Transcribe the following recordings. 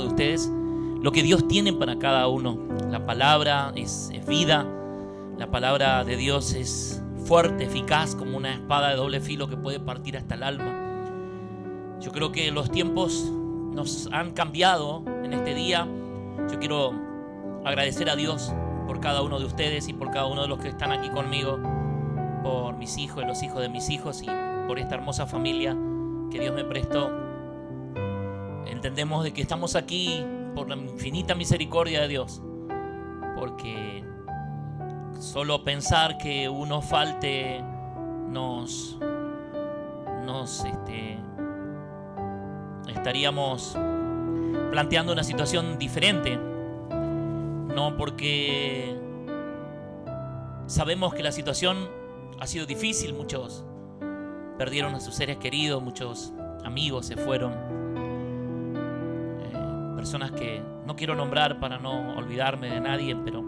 de ustedes lo que Dios tiene para cada uno. La palabra es vida, la palabra de Dios es fuerte, eficaz, como una espada de doble filo que puede partir hasta el alma. Yo creo que los tiempos nos han cambiado en este día. Yo quiero agradecer a Dios por cada uno de ustedes y por cada uno de los que están aquí conmigo, por mis hijos y los hijos de mis hijos y por esta hermosa familia que Dios me prestó. Entendemos de que estamos aquí por la infinita misericordia de Dios, porque solo pensar que uno falte nos nos este, estaríamos planteando una situación diferente. No porque sabemos que la situación ha sido difícil, muchos perdieron a sus seres queridos, muchos amigos se fueron, personas que no quiero nombrar para no olvidarme de nadie, pero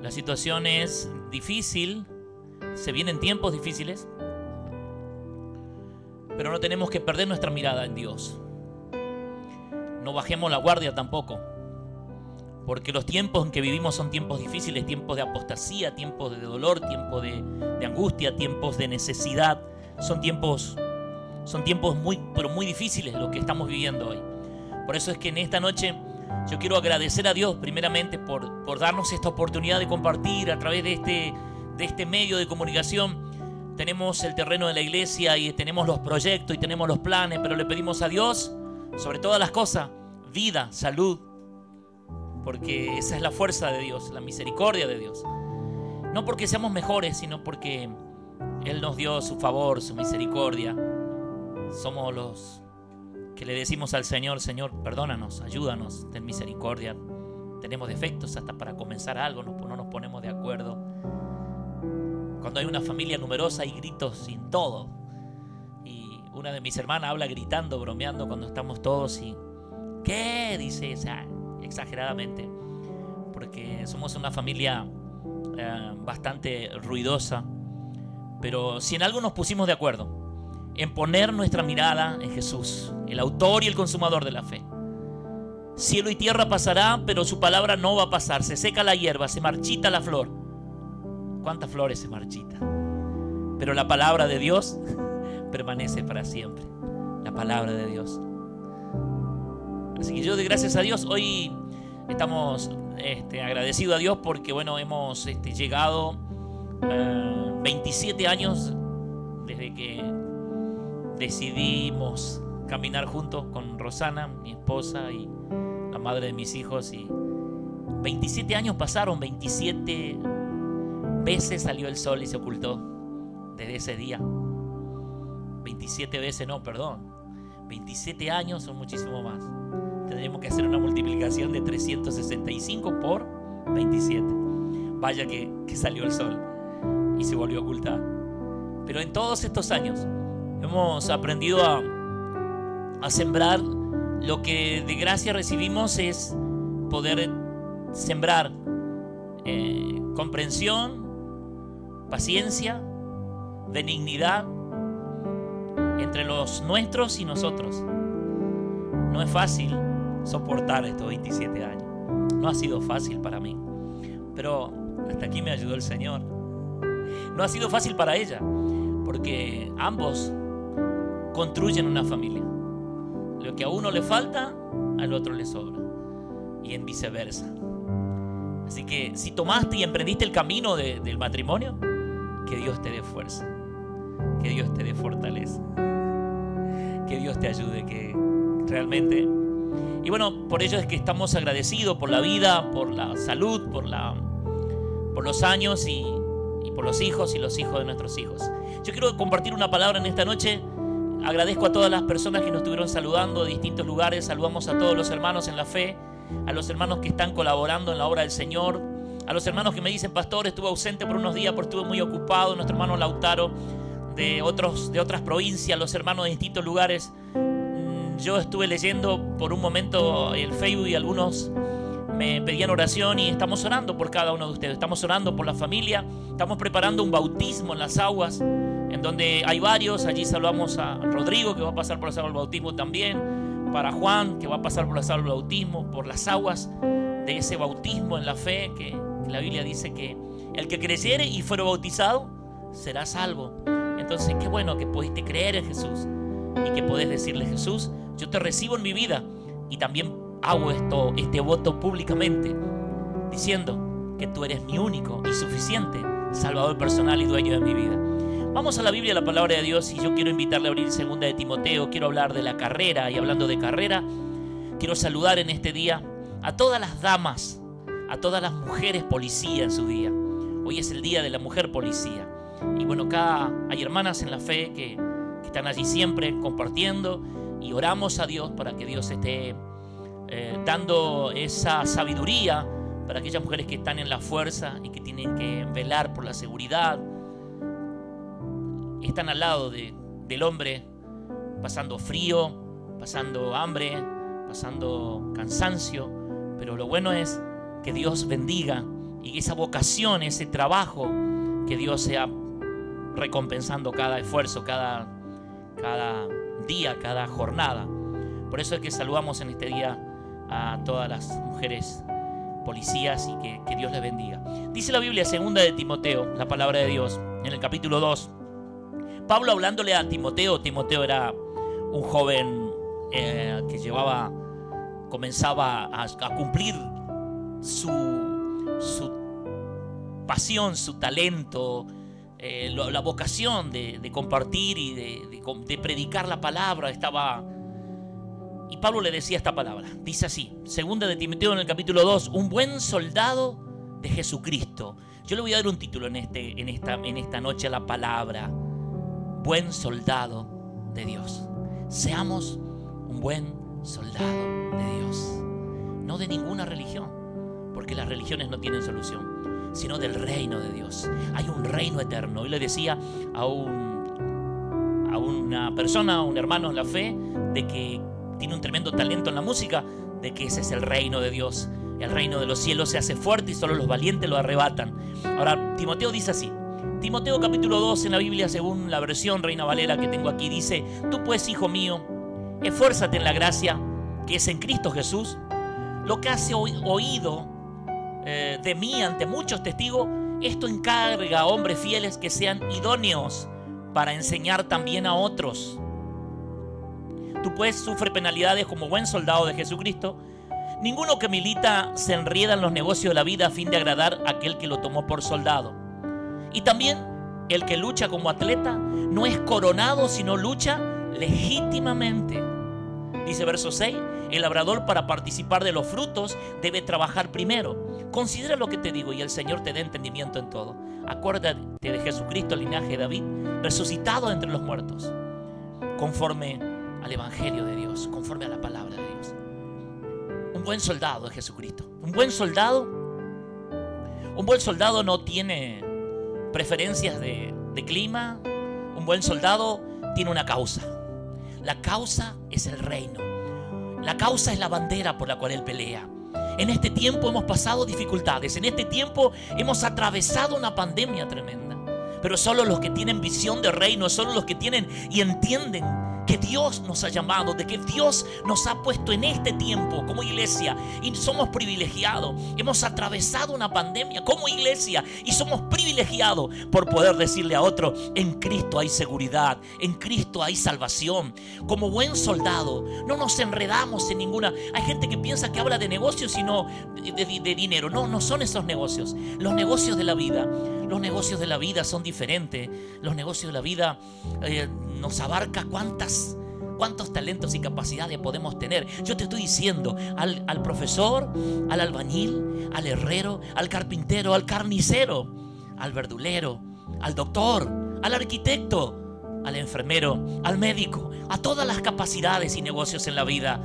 la situación es difícil, se vienen tiempos difíciles, pero no tenemos que perder nuestra mirada en Dios. No bajemos la guardia tampoco. Porque los tiempos en que vivimos son tiempos difíciles, tiempos de apostasía, tiempos de dolor, tiempos de, angustia, tiempos de necesidad. Son tiempos, son tiempos muy, pero muy difíciles los que estamos viviendo hoy. Por eso es que en esta noche yo quiero agradecer a Dios primeramente por, por darnos esta oportunidad de compartir a través de este, de este medio de comunicación tenemos el terreno de la iglesia y tenemos los proyectos y tenemos los planes, pero le pedimos a Dios, sobre todas las cosas, vida, salud, porque esa es la fuerza de Dios, la misericordia de Dios. No porque seamos mejores, sino porque Él nos dio su favor, su misericordia. Somos los que le decimos al Señor, Señor, perdónanos, ayúdanos, ten misericordia. Tenemos defectos hasta para comenzar algo, no nos ponemos de acuerdo. Cuando hay una familia numerosa hay gritos sin todo. Y una de mis hermanas habla gritando, bromeando cuando estamos todos y... ¿Qué? Dice, o exageradamente. Porque somos una familia eh, bastante ruidosa. Pero si en algo nos pusimos de acuerdo, en poner nuestra mirada en Jesús, el autor y el consumador de la fe. Cielo y tierra pasará, pero su palabra no va a pasar. Se seca la hierba, se marchita la flor cuántas flores se marchitan. Pero la palabra de Dios permanece para siempre. La palabra de Dios. Así que yo de gracias a Dios hoy estamos este, agradecidos a Dios porque bueno hemos este, llegado 27 eh, años desde que decidimos caminar juntos con Rosana, mi esposa y la madre de mis hijos y 27 años pasaron, 27 veces salió el sol y se ocultó desde ese día. 27 veces, no, perdón. 27 años son muchísimo más. Tendremos que hacer una multiplicación de 365 por 27. Vaya que, que salió el sol y se volvió a ocultar. Pero en todos estos años hemos aprendido a, sembrar lo que de gracia recibimos es poder sembrar eh, comprensión, paciencia, benignidad entre los nuestros y nosotros. No es fácil soportar estos 27 años. No ha sido fácil para mí. Pero hasta aquí me ayudó el Señor. No ha sido fácil para ella, porque ambos construyen una familia. Lo que a uno le falta, al otro le sobra. Y en viceversa. Así que si tomaste y emprendiste el camino del matrimonio, que Dios te dé fuerza, que Dios te dé fortaleza, que Dios te ayude, que realmente... Y bueno, por ello es que estamos agradecidos por la vida, por la salud, por, la, por los años y, y por los hijos y los hijos de nuestros hijos. Yo quiero compartir una palabra en esta noche. Agradezco a todas las personas que nos estuvieron saludando de distintos lugares. Saludamos a todos los hermanos en la fe, a los hermanos que están colaborando en la obra del Señor, a los hermanos que me dicen, pastor, estuve ausente por unos días porque estuve muy ocupado, nuestro hermano Lautaro de, otros, de otras provincias, los hermanos de distintos lugares. Mm, yo estuve leyendo por un momento el Facebook y algunos me pedían oración y estamos orando por cada uno de ustedes. Estamos orando por la familia, estamos preparando un bautismo en las aguas, en donde hay varios. Allí saludamos a Rodrigo que va a pasar por el bautismo también para Juan, que va a pasar por las aguas del bautismo, por las aguas de ese bautismo en la fe, que, la Biblia dice que el que creyere y fuera bautizado será salvo. Entonces, qué bueno que pudiste creer en Jesús y que podés decirle, Jesús, yo te recibo en mi vida y también hago esto, este voto públicamente, diciendo que tú eres mi único y suficiente Salvador personal y dueño de mi vida. Vamos a la Biblia, a la palabra de Dios, y yo quiero invitarle a abrir segunda de Timoteo, quiero hablar de la carrera, y hablando de carrera, quiero saludar en este día a todas las damas, a todas las mujeres policía en su día. Hoy es el día de la mujer policía. Y bueno, acá hay hermanas en la fe que, que están allí siempre compartiendo y oramos a Dios para que Dios esté eh, dando esa sabiduría para aquellas mujeres que están en la fuerza y que tienen que velar por la seguridad. Están al lado de, del hombre pasando frío, pasando hambre, pasando cansancio, pero lo bueno es que Dios bendiga y esa vocación, ese trabajo, que Dios sea recompensando cada esfuerzo, cada, cada día, cada jornada. Por eso es que saludamos en este día a todas las mujeres policías y que, que Dios les bendiga. Dice la Biblia segunda de Timoteo, la palabra de Dios, en el capítulo 2. Pablo hablándole a Timoteo, Timoteo era un joven eh, que llevaba, comenzaba a, cumplir su, pasión, su talento, eh, la vocación de, compartir y de, predicar la palabra estaba... Y Pablo le decía esta palabra. Dice así, segunda de Timoteo en el capítulo 2, un buen soldado de Jesucristo. Yo le voy a dar un título en, este, en, esta, en esta noche a la palabra. Buen soldado de Dios. Seamos un buen soldado de Dios. No de ninguna religión, porque las religiones no tienen solución sino del reino de Dios. Hay un reino eterno. Y le decía a, un, a una persona, a un hermano en la fe, de que tiene un tremendo talento en la música, de que ese es el reino de Dios. El reino de los cielos se hace fuerte y solo los valientes lo arrebatan. Ahora, Timoteo dice así. Timoteo capítulo 2 en la Biblia, según la versión Reina Valera que tengo aquí, dice, tú pues, hijo mío, esfuérzate en la gracia que es en Cristo Jesús. Lo que has oído eh, de mí ante muchos testigos, esto encarga a hombres fieles que sean idóneos para enseñar también a otros. Tú pues sufre penalidades como buen soldado de Jesucristo. Ninguno que milita se enrieda en los negocios de la vida a fin de agradar a aquel que lo tomó por soldado. Y también el que lucha como atleta no es coronado, sino lucha legítimamente. Dice verso 6, el labrador para participar de los frutos debe trabajar primero. Considera lo que te digo y el Señor te dé entendimiento en todo. Acuérdate de Jesucristo, el linaje de David, resucitado entre los muertos, conforme al Evangelio de Dios, conforme a la palabra de Dios. Un buen soldado es Jesucristo. Un buen soldado, un buen soldado no tiene preferencias de, clima. Un buen soldado tiene una causa. La causa es el reino. La causa es la bandera por la cual él pelea. En este tiempo hemos pasado dificultades, en este tiempo hemos atravesado una pandemia tremenda. Pero solo los que tienen visión de reino, solo los que tienen y entienden que Dios nos ha llamado, de que Dios nos ha puesto en este tiempo como iglesia y somos privilegiados. Hemos atravesado una pandemia como iglesia y somos privilegiados por poder decirle a otro, en Cristo hay seguridad, en Cristo hay salvación. Como buen soldado, no nos enredamos en ninguna... Hay gente que piensa que habla de negocios y no de, dinero. No, no son esos negocios. Los negocios de la vida. Los negocios de la vida son diferentes. Los negocios de la vida eh, nos abarca cuántas cuántos talentos y capacidades podemos tener. Yo te estoy diciendo al, al, profesor, al albañil, al herrero, al carpintero, al carnicero, al verdulero, al doctor, al arquitecto, al enfermero, al médico, a todas las capacidades y negocios en la vida.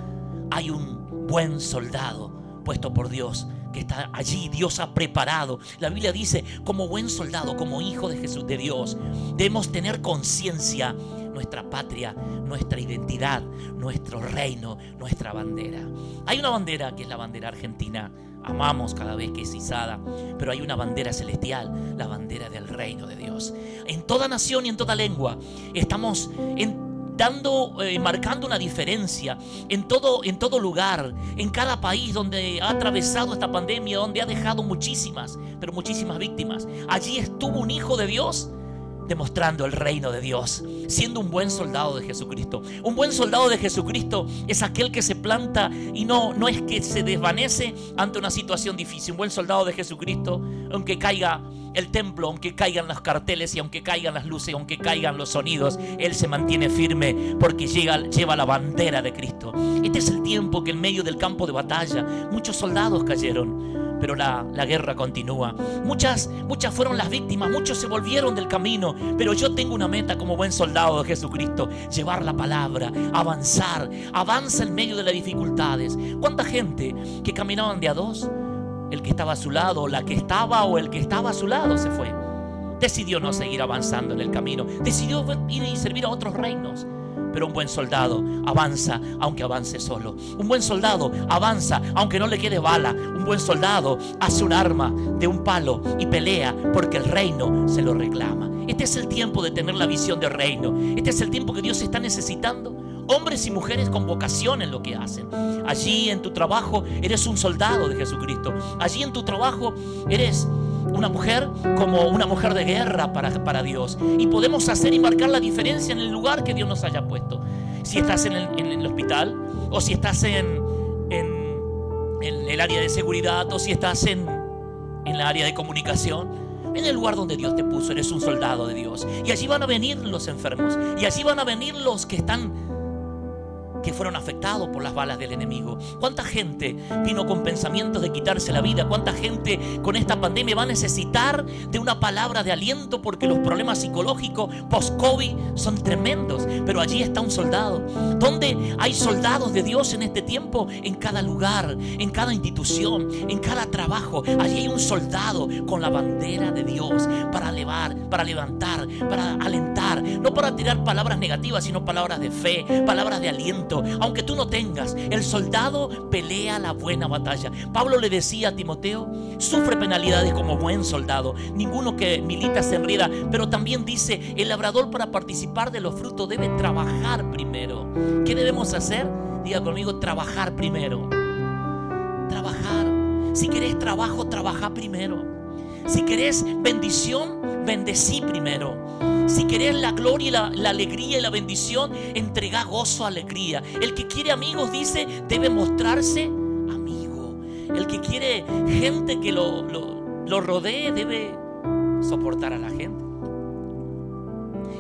Hay un buen soldado puesto por Dios que está allí, Dios ha preparado. La Biblia dice, como buen soldado, como hijo de Jesús, de Dios, debemos tener conciencia nuestra patria, nuestra identidad, nuestro reino, nuestra bandera. Hay una bandera que es la bandera argentina, amamos cada vez que es izada, pero hay una bandera celestial, la bandera del reino de Dios. En toda nación y en toda lengua estamos en dando, eh, marcando una diferencia en todo, en todo lugar, en cada país donde ha atravesado esta pandemia, donde ha dejado muchísimas, pero muchísimas víctimas. Allí estuvo un hijo de Dios demostrando el reino de Dios, siendo un buen soldado de Jesucristo. Un buen soldado de Jesucristo es aquel que se planta y no, no es que se desvanece ante una situación difícil. Un buen soldado de Jesucristo, aunque caiga el templo, aunque caigan los carteles y aunque caigan las luces, aunque caigan los sonidos, Él se mantiene firme porque lleva la bandera de Cristo. Este es el tiempo que en medio del campo de batalla muchos soldados cayeron pero la, guerra continúa. Muchas, muchas fueron las víctimas, muchos se volvieron del camino, pero yo tengo una meta como buen soldado de Jesucristo, llevar la palabra, avanzar, avanza en medio de las dificultades. ¿Cuánta gente que caminaban de a dos? El que estaba a su lado, la que estaba o el que estaba a su lado se fue. Decidió no seguir avanzando en el camino, decidió ir y servir a otros reinos. Pero un buen soldado avanza aunque avance solo. Un buen soldado avanza aunque no le quede bala. Un buen soldado hace un arma de un palo y pelea porque el reino se lo reclama. Este es el tiempo de tener la visión del reino. Este es el tiempo que Dios está necesitando. Hombres y mujeres con vocación en lo que hacen. Allí en tu trabajo eres un soldado de Jesucristo. Allí en tu trabajo eres una mujer como una mujer de guerra para, para Dios. Y podemos hacer y marcar la diferencia en el lugar que Dios nos haya puesto. Si estás en el, hospital, o si estás en, en, el área de seguridad, o si estás en, en la área de comunicación. En el lugar donde Dios te puso, eres un soldado de Dios. Y allí van a venir los enfermos. Y allí van a venir los que están que fueron afectados por las balas del enemigo. ¿Cuánta gente vino con pensamientos de quitarse la vida? ¿Cuánta gente con esta pandemia va a necesitar de una palabra de aliento porque los problemas psicológicos post-COVID son tremendos? Pero allí está un soldado. ¿Dónde hay soldados de Dios en este tiempo? En cada lugar, en cada institución, en cada trabajo. Allí hay un soldado con la bandera de Dios para elevar, para levantar, para alentar. No para tirar palabras negativas, sino palabras de fe, palabras de aliento aunque tú no tengas. El soldado pelea la buena batalla. Pablo le decía a Timoteo, sufre penalidades como buen soldado. Ninguno que milita se enreda, pero también dice, el labrador para participar de los frutos debe trabajar primero. ¿Qué debemos hacer? Diga conmigo, trabajar primero. Trabajar. Si querés trabajo, trabaja primero. Si querés bendición, bendecí primero. Si querés la gloria y la, alegría y la bendición, entrega gozo, alegría. El que quiere amigos, dice, debe mostrarse amigo. El que quiere gente que lo, lo rodee, debe soportar a la gente.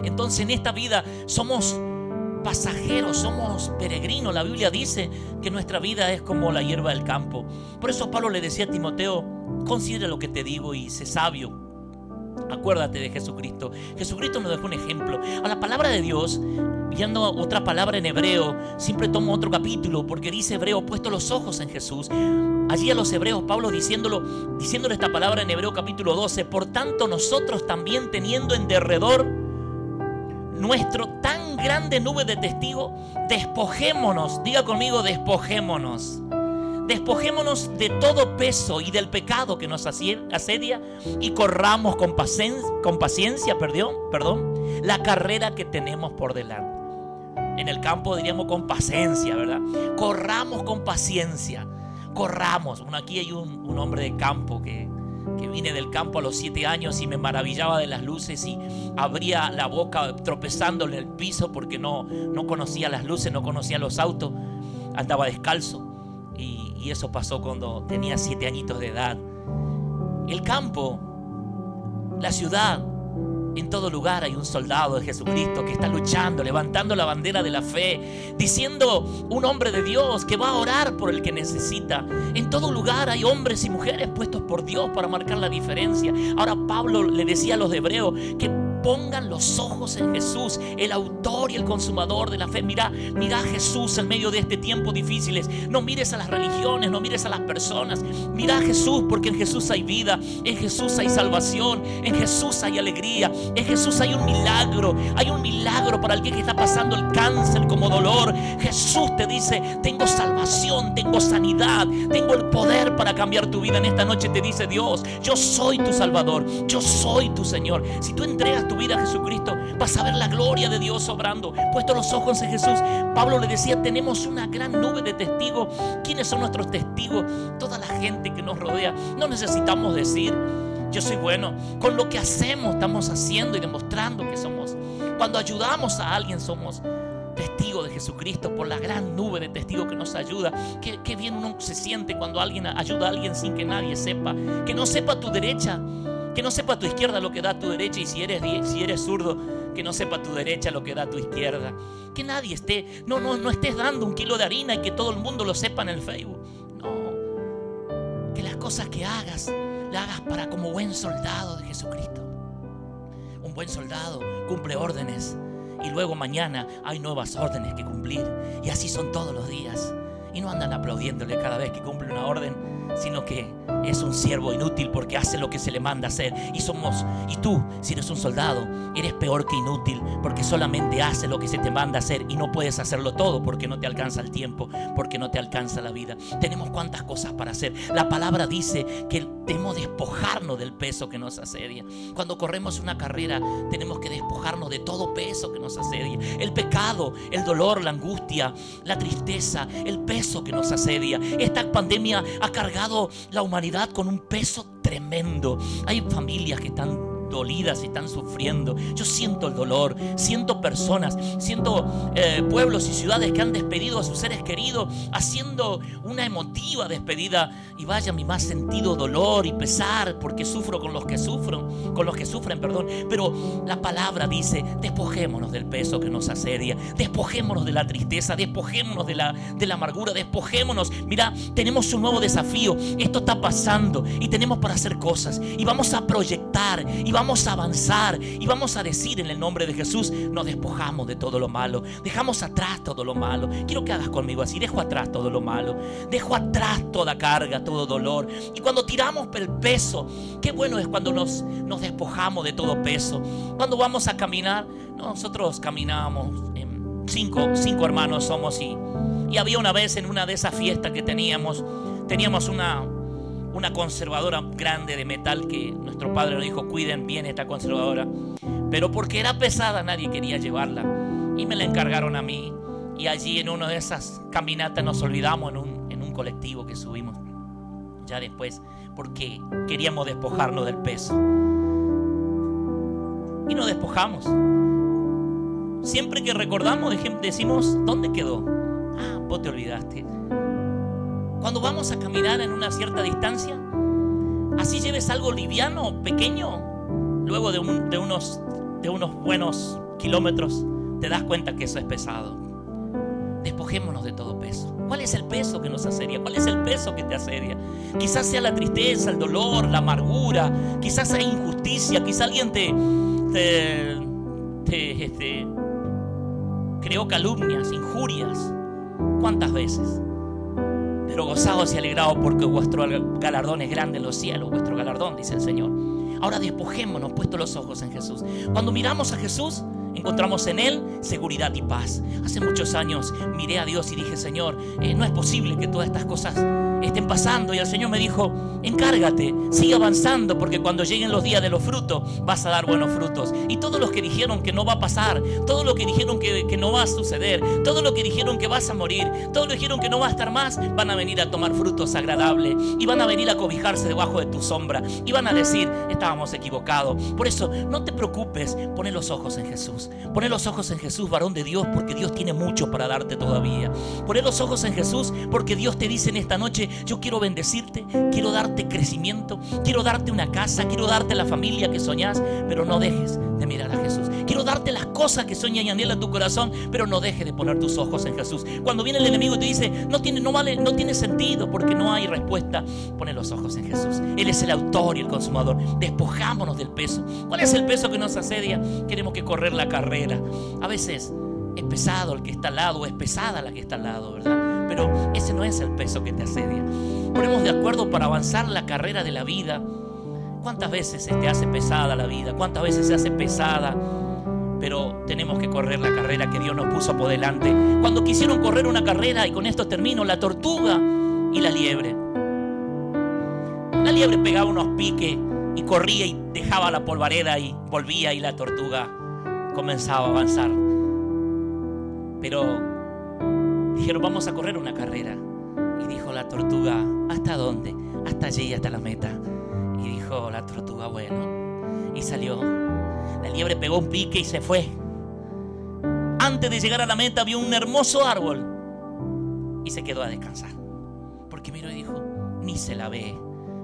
Entonces en esta vida somos pasajeros, somos peregrinos. La Biblia dice que nuestra vida es como la hierba del campo. Por eso Pablo le decía a Timoteo, considera lo que te digo y sé sabio. Acuérdate de Jesucristo. Jesucristo nos dejó un ejemplo. A la palabra de Dios, viendo otra palabra en hebreo, siempre tomo otro capítulo porque dice hebreo, puesto los ojos en Jesús. Allí a los hebreos, Pablo diciéndolo, diciéndole esta palabra en hebreo capítulo 12, por tanto nosotros también teniendo en derredor nuestro tan grande nube de testigos, despojémonos, diga conmigo, despojémonos Despojémonos de todo peso y del pecado que nos asedia y corramos con, paciencia, perdón, perdón, la carrera que tenemos por delante. En el campo diríamos con paciencia, ¿verdad? Corramos con paciencia, corramos. Bueno, aquí hay un, hombre de campo que, que vine del campo a los siete años y me maravillaba de las luces y abría la boca tropezando en el piso porque no, no conocía las luces, no conocía los autos, andaba descalzo. Y eso pasó cuando tenía siete añitos de edad. El campo, la ciudad, en todo lugar hay un soldado de Jesucristo que está luchando, levantando la bandera de la fe, diciendo un hombre de Dios que va a orar por el que necesita. En todo lugar hay hombres y mujeres puestos por Dios para marcar la diferencia. Ahora Pablo le decía a los hebreos que pongan los ojos en Jesús, el autor y el consumador de la fe. Mira, mira Jesús en medio de este tiempo difíciles. No mires a las religiones, no mires a las personas. Mira a Jesús porque en Jesús hay vida, en Jesús hay salvación, en Jesús hay alegría, en Jesús hay un milagro. Hay un milagro para alguien que está pasando el cáncer como dolor. Jesús te dice, tengo salvación, tengo sanidad, tengo el poder para cambiar tu vida. En esta noche te dice Dios, yo soy tu Salvador, yo soy tu Señor. Si tú entregas tu tu vida a Jesucristo, vas a ver la gloria de Dios obrando. Puesto los ojos en Jesús, Pablo le decía, tenemos una gran nube de testigos. ¿Quiénes son nuestros testigos? Toda la gente que nos rodea. No necesitamos decir, yo soy bueno. Con lo que hacemos, estamos haciendo y demostrando que somos. Cuando ayudamos a alguien, somos testigo de Jesucristo, por la gran nube de testigos que nos ayuda. Qué, bien uno se siente cuando alguien ayuda a alguien sin que nadie sepa. Que no sepa tu derecha, que no sepa tu izquierda lo que da tu derecha. Y si eres, si eres zurdo, que no sepa tu derecha lo que da tu izquierda. Que nadie esté, no, no, no estés dando un kilo de harina y que todo el mundo lo sepa en el Facebook. No. Que las cosas que hagas, las hagas para como buen soldado de Jesucristo. Un buen soldado cumple órdenes y luego mañana hay nuevas órdenes que cumplir. Y así son todos los días. Y no andan aplaudiéndole cada vez que cumple una orden, sino que es un siervo inútil porque hace lo que se le manda hacer. Y somos, y tú, si eres un soldado, eres peor que inútil porque solamente hace lo que se te manda hacer y no puedes hacerlo todo porque no te alcanza el tiempo, porque no te alcanza la vida. Tenemos cuantas cosas para hacer. La palabra dice que tenemos despojarnos del peso que nos asedia. Cuando corremos una carrera, tenemos que despojarnos de todo peso que nos asedia. El pecado, el dolor, la angustia, la tristeza, el peso que nos asedia. Esta pandemia ha cargado la humanidad con un peso tremendo. Hay familias que están dolidas y están sufriendo. Yo siento el dolor, siento personas, siento eh, pueblos y ciudades que han despedido a sus seres queridos haciendo una emotiva despedida y vaya mi más sentido dolor y pesar porque sufro con los que sufren, con los que sufren, perdón. Pero la palabra dice, despojémonos del peso que nos asedia, despojémonos de la tristeza, despojémonos de la, de la amargura, despojémonos. Mira, tenemos un nuevo desafío. Esto está pasando y tenemos para hacer cosas y vamos a proyectar y vamos a avanzar y vamos a decir en el nombre de Jesús, nos despojamos de todo lo malo, dejamos atrás todo lo malo. Quiero que hagas conmigo así, dejo atrás todo lo malo, dejo atrás toda carga, todo dolor. Y cuando tiramos el peso, qué bueno es cuando nos, despojamos de todo peso. Cuando vamos a caminar, nosotros caminamos, cinco, cinco hermanos somos y, y había una vez en una de esas fiestas que teníamos, teníamos una, una conservadora grande de metal que nuestro padre nos dijo, cuiden bien esta conservadora. Pero porque era pesada nadie quería llevarla. Y me la encargaron a mí. Y allí en una de esas caminatas nos olvidamos en un, en un colectivo que subimos. Ya después, porque queríamos despojarnos del peso. Y nos despojamos. Siempre que recordamos, decimos, ¿dónde quedó? Ah, vos te olvidaste. Cuando vamos a caminar en una cierta distancia, así lleves algo liviano, pequeño, luego de, unos, de unos buenos kilómetros, te das cuenta que eso es pesado. Despojémonos de todo peso. ¿Cuál es el peso que nos asedia? ¿Cuál es el peso que te asedia? Quizás sea la tristeza, el dolor, la amargura, quizás sea injusticia, quizás alguien te, te, te este, creó calumnias, injurias. ¿Cuántas veces? Pero gozados y alegrados porque vuestro galardón es grande en los cielos, vuestro galardón, dice el Señor. Ahora despojémonos, puesto los ojos en Jesús. Cuando miramos a Jesús, encontramos en Él seguridad y paz. Hace muchos años miré a Dios y dije, Señor, eh, no es posible que todas estas cosas estén pasando. Y el Señor me dijo, encárgate, sigue avanzando, porque cuando lleguen los días de los frutos, vas a dar buenos frutos. Y todos los que dijeron que no va a pasar, todos los que dijeron que, que no va a suceder, todos los que dijeron que vas a morir, todos los que dijeron que no va a estar más, van a venir a tomar frutos agradables y van a venir a cobijarse debajo de tu sombra y van a decir, estábamos equivocados. Por eso, no te preocupes, pone los ojos en Jesús. Pone los ojos en Jesús, varón de Dios, porque Dios tiene mucho para darte todavía. Pone los ojos en Jesús, porque Dios te dice en esta noche, yo quiero bendecirte, quiero darte crecimiento, quiero darte una casa, quiero darte la familia que soñás, pero no dejes de mirar a Jesús. Quiero darte las cosas que sueña y anhela tu corazón, pero no dejes de poner tus ojos en Jesús. Cuando viene el enemigo y te dice, no tiene, no vale, no tiene sentido porque no hay respuesta, pone los ojos en Jesús. Él es el autor y el consumador. Despojámonos del peso. ¿Cuál es el peso que nos asedia? Queremos que correr la carrera. A veces es pesado el que está al lado, es pesada la que está al lado, ¿verdad? Pero ese no es el peso que te asedia. Ponemos de acuerdo para avanzar la carrera de la vida. ¿Cuántas veces se te hace pesada la vida? ¿Cuántas veces se hace pesada? Pero tenemos que correr la carrera que Dios nos puso por delante. Cuando quisieron correr una carrera, y con esto termino, la tortuga y la liebre. La liebre pegaba unos piques y corría y dejaba la polvareda y volvía y la tortuga comenzaba a avanzar. Pero dijeron, vamos a correr una carrera. Y dijo la tortuga, ¿hasta dónde? Hasta allí, hasta la meta. Y dijo la tortuga, bueno. Y salió. La liebre pegó un pique y se fue. Antes de llegar a la meta vio un hermoso árbol y se quedó a descansar. Porque miró y dijo, ni se la ve,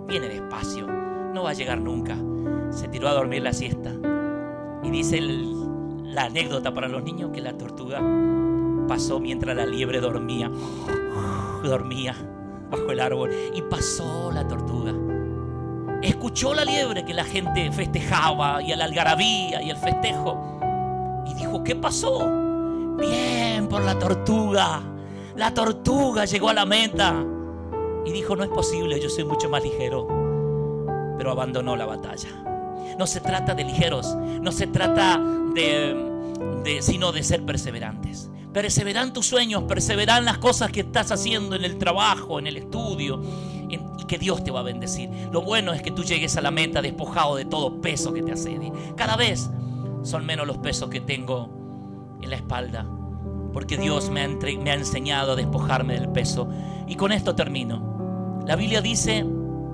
viene despacio, no va a llegar nunca. Se tiró a dormir la siesta. Y dice la anécdota para los niños que la tortuga pasó mientras la liebre dormía. Dormía bajo el árbol y pasó la tortuga. Escuchó la liebre que la gente festejaba y el algarabía y el festejo. Y dijo, ¿qué pasó? Bien por la tortuga. La tortuga llegó a la meta. Y dijo, no es posible, yo soy mucho más ligero. Pero abandonó la batalla. No se trata de ligeros, no se trata de, sino de ser perseverantes. Perseveran tus sueños, perseveran las cosas que estás haciendo en el trabajo, en el estudio, y que Dios te va a bendecir. Lo bueno es que tú llegues a la meta despojado de todo peso que te asede. Cada vez son menos los pesos que tengo en la espalda, porque Dios me ha, me ha enseñado a despojarme del peso. Y con esto termino. La Biblia dice,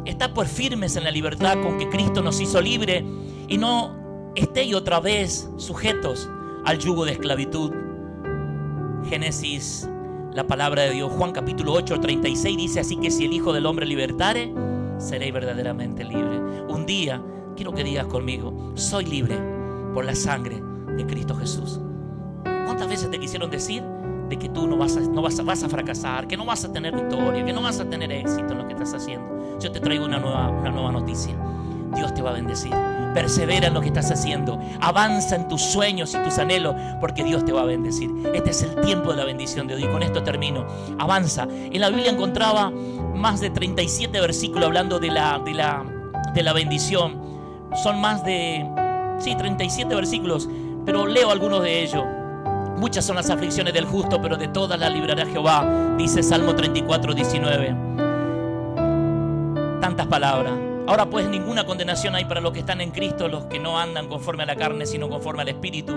está por firmes en la libertad con que Cristo nos hizo libre y no estéis otra vez sujetos al yugo de esclavitud. Génesis, la palabra de Dios, Juan capítulo 8, 36 dice, así que si el Hijo del Hombre libertare, seréis verdaderamente libre. Un día, quiero que digas conmigo, soy libre por la sangre de Cristo Jesús. ¿Cuántas veces te quisieron decir de que tú no vas a, no vas a, vas a fracasar, que no vas a tener victoria, que no vas a tener éxito en lo que estás haciendo? Yo te traigo una nueva, una nueva noticia. Dios te va a bendecir. Persevera en lo que estás haciendo. Avanza en tus sueños y tus anhelos porque Dios te va a bendecir. Este es el tiempo de la bendición de Dios. Y con esto termino. Avanza. En la Biblia encontraba más de 37 versículos hablando de la, de la, de la bendición. Son más de, sí, 37 versículos, pero leo algunos de ellos. Muchas son las aflicciones del justo, pero de todas las librará Jehová, dice Salmo 34, 19. Tantas palabras. Ahora pues ninguna condenación hay para los que están en Cristo, los que no andan conforme a la carne, sino conforme al Espíritu,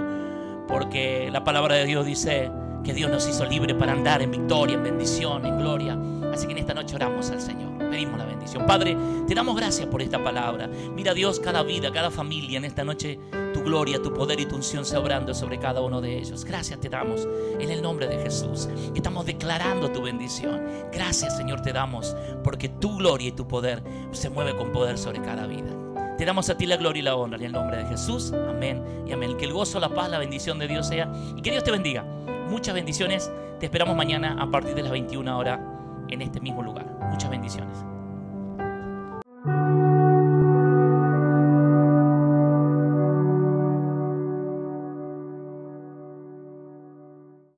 porque la palabra de Dios dice que Dios nos hizo libre para andar en victoria, en bendición, en gloria. Así que en esta noche oramos al Señor, pedimos la bendición. Padre, te damos gracias por esta palabra. Mira Dios, cada vida, cada familia en esta noche, tu gloria, tu poder y tu unción se obrando sobre cada uno de ellos. Gracias te damos en el nombre de Jesús. Estamos declarando tu bendición. Gracias Señor te damos porque tu gloria y tu poder se mueve con poder sobre cada vida. Te damos a ti la gloria y la honra en el nombre de Jesús. Amén y amén. Que el gozo, la paz, la bendición de Dios sea y que Dios te bendiga. Muchas bendiciones. Te esperamos mañana a partir de las 21 horas en este mismo lugar. Muchas bendiciones.